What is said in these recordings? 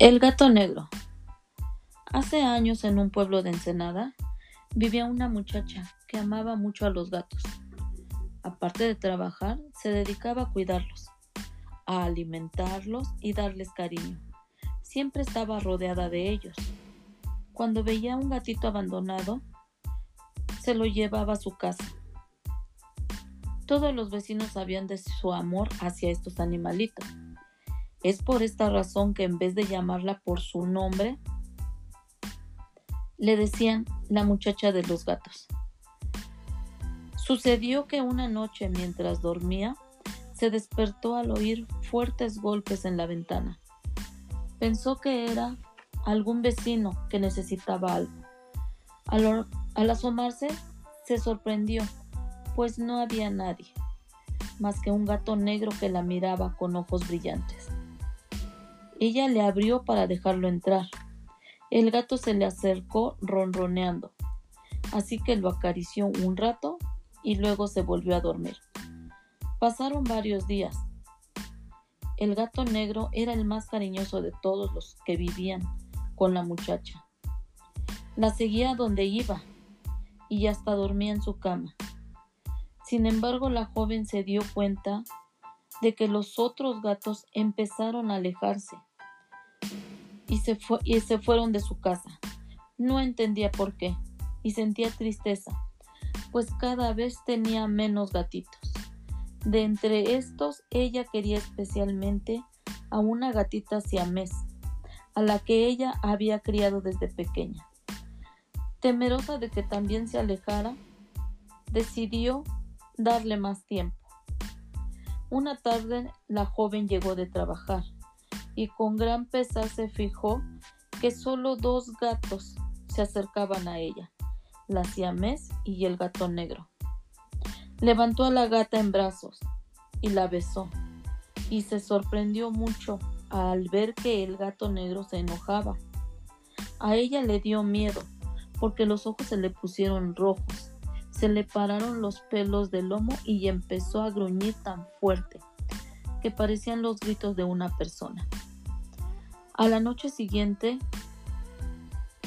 El gato negro. Hace años en un pueblo de Ensenada vivía una muchacha que amaba mucho a los gatos. Aparte de trabajar, se dedicaba a cuidarlos, a alimentarlos y darles cariño. Siempre estaba rodeada de ellos. Cuando veía un gatito abandonado, se lo llevaba a su casa. Todos los vecinos sabían de su amor hacia estos animalitos es por esta razón que en vez de llamarla por su nombre, le decían la muchacha de los gatos. Sucedió que una noche mientras dormía, se despertó al oír fuertes golpes en la ventana. Pensó que era algún vecino que necesitaba algo. Al, asomarse, se sorprendió, pues no había nadie, más que un gato negro que la miraba con ojos brillantes. Ella le abrió para dejarlo entrar. El gato se le acercó ronroneando, así que lo acarició un rato y luego se volvió a dormir. Pasaron varios días. El gato negro era el más cariñoso de todos los que vivían con la muchacha. La seguía donde iba y hasta dormía en su cama. Sin embargo, la joven se dio cuenta de que los otros gatos empezaron a alejarse y se, y se fueron de su casa. No entendía por qué y sentía tristeza, pues cada vez tenía menos gatitos. De entre estos, ella quería especialmente a una gatita siamés, a la que ella había criado desde pequeña. Temerosa de que también se alejara, decidió darle más tiempo. Una tarde la joven llegó de trabajar y con gran pesar se fijó que solo dos gatos se acercaban a ella, la siamés y el gato negro. Levantó a la gata en brazos y la besó, y se sorprendió mucho al ver que el gato negro se enojaba. A ella le dio miedo, porque los ojos se le pusieron rojos se le pararon los pelos del lomo y empezó a gruñir tan fuerte que parecían los gritos de una persona. A la noche siguiente,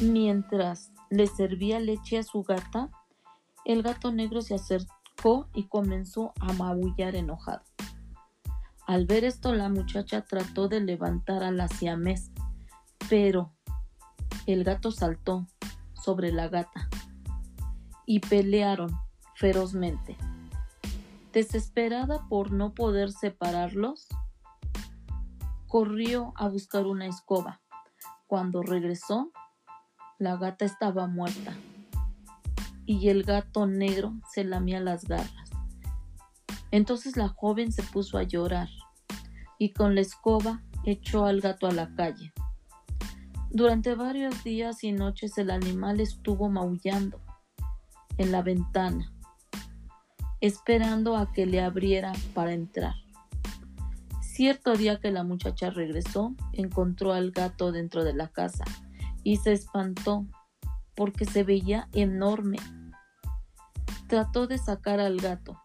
mientras le servía leche a su gata, el gato negro se acercó y comenzó a maullar enojado. Al ver esto, la muchacha trató de levantar a la siamés, pero el gato saltó sobre la gata y pelearon ferozmente. Desesperada por no poder separarlos, corrió a buscar una escoba. Cuando regresó, la gata estaba muerta y el gato negro se lamía las garras. Entonces la joven se puso a llorar y con la escoba echó al gato a la calle. Durante varios días y noches el animal estuvo maullando en la ventana, esperando a que le abriera para entrar. Cierto día que la muchacha regresó, encontró al gato dentro de la casa y se espantó porque se veía enorme. Trató de sacar al gato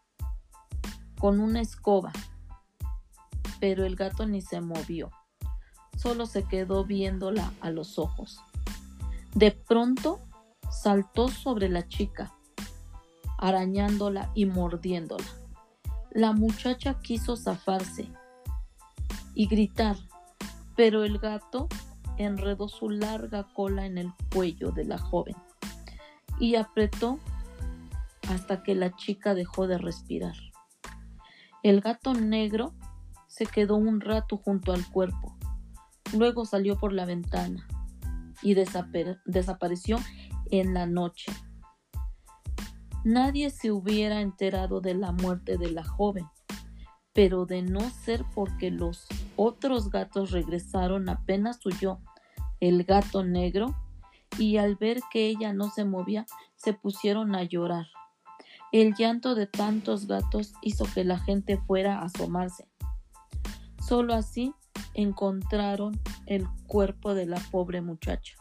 con una escoba, pero el gato ni se movió, solo se quedó viéndola a los ojos. De pronto saltó sobre la chica arañándola y mordiéndola. La muchacha quiso zafarse y gritar, pero el gato enredó su larga cola en el cuello de la joven y apretó hasta que la chica dejó de respirar. El gato negro se quedó un rato junto al cuerpo, luego salió por la ventana y desapareció en la noche. Nadie se hubiera enterado de la muerte de la joven, pero de no ser porque los otros gatos regresaron apenas huyó el gato negro y al ver que ella no se movía se pusieron a llorar. El llanto de tantos gatos hizo que la gente fuera a asomarse. Solo así encontraron el cuerpo de la pobre muchacha.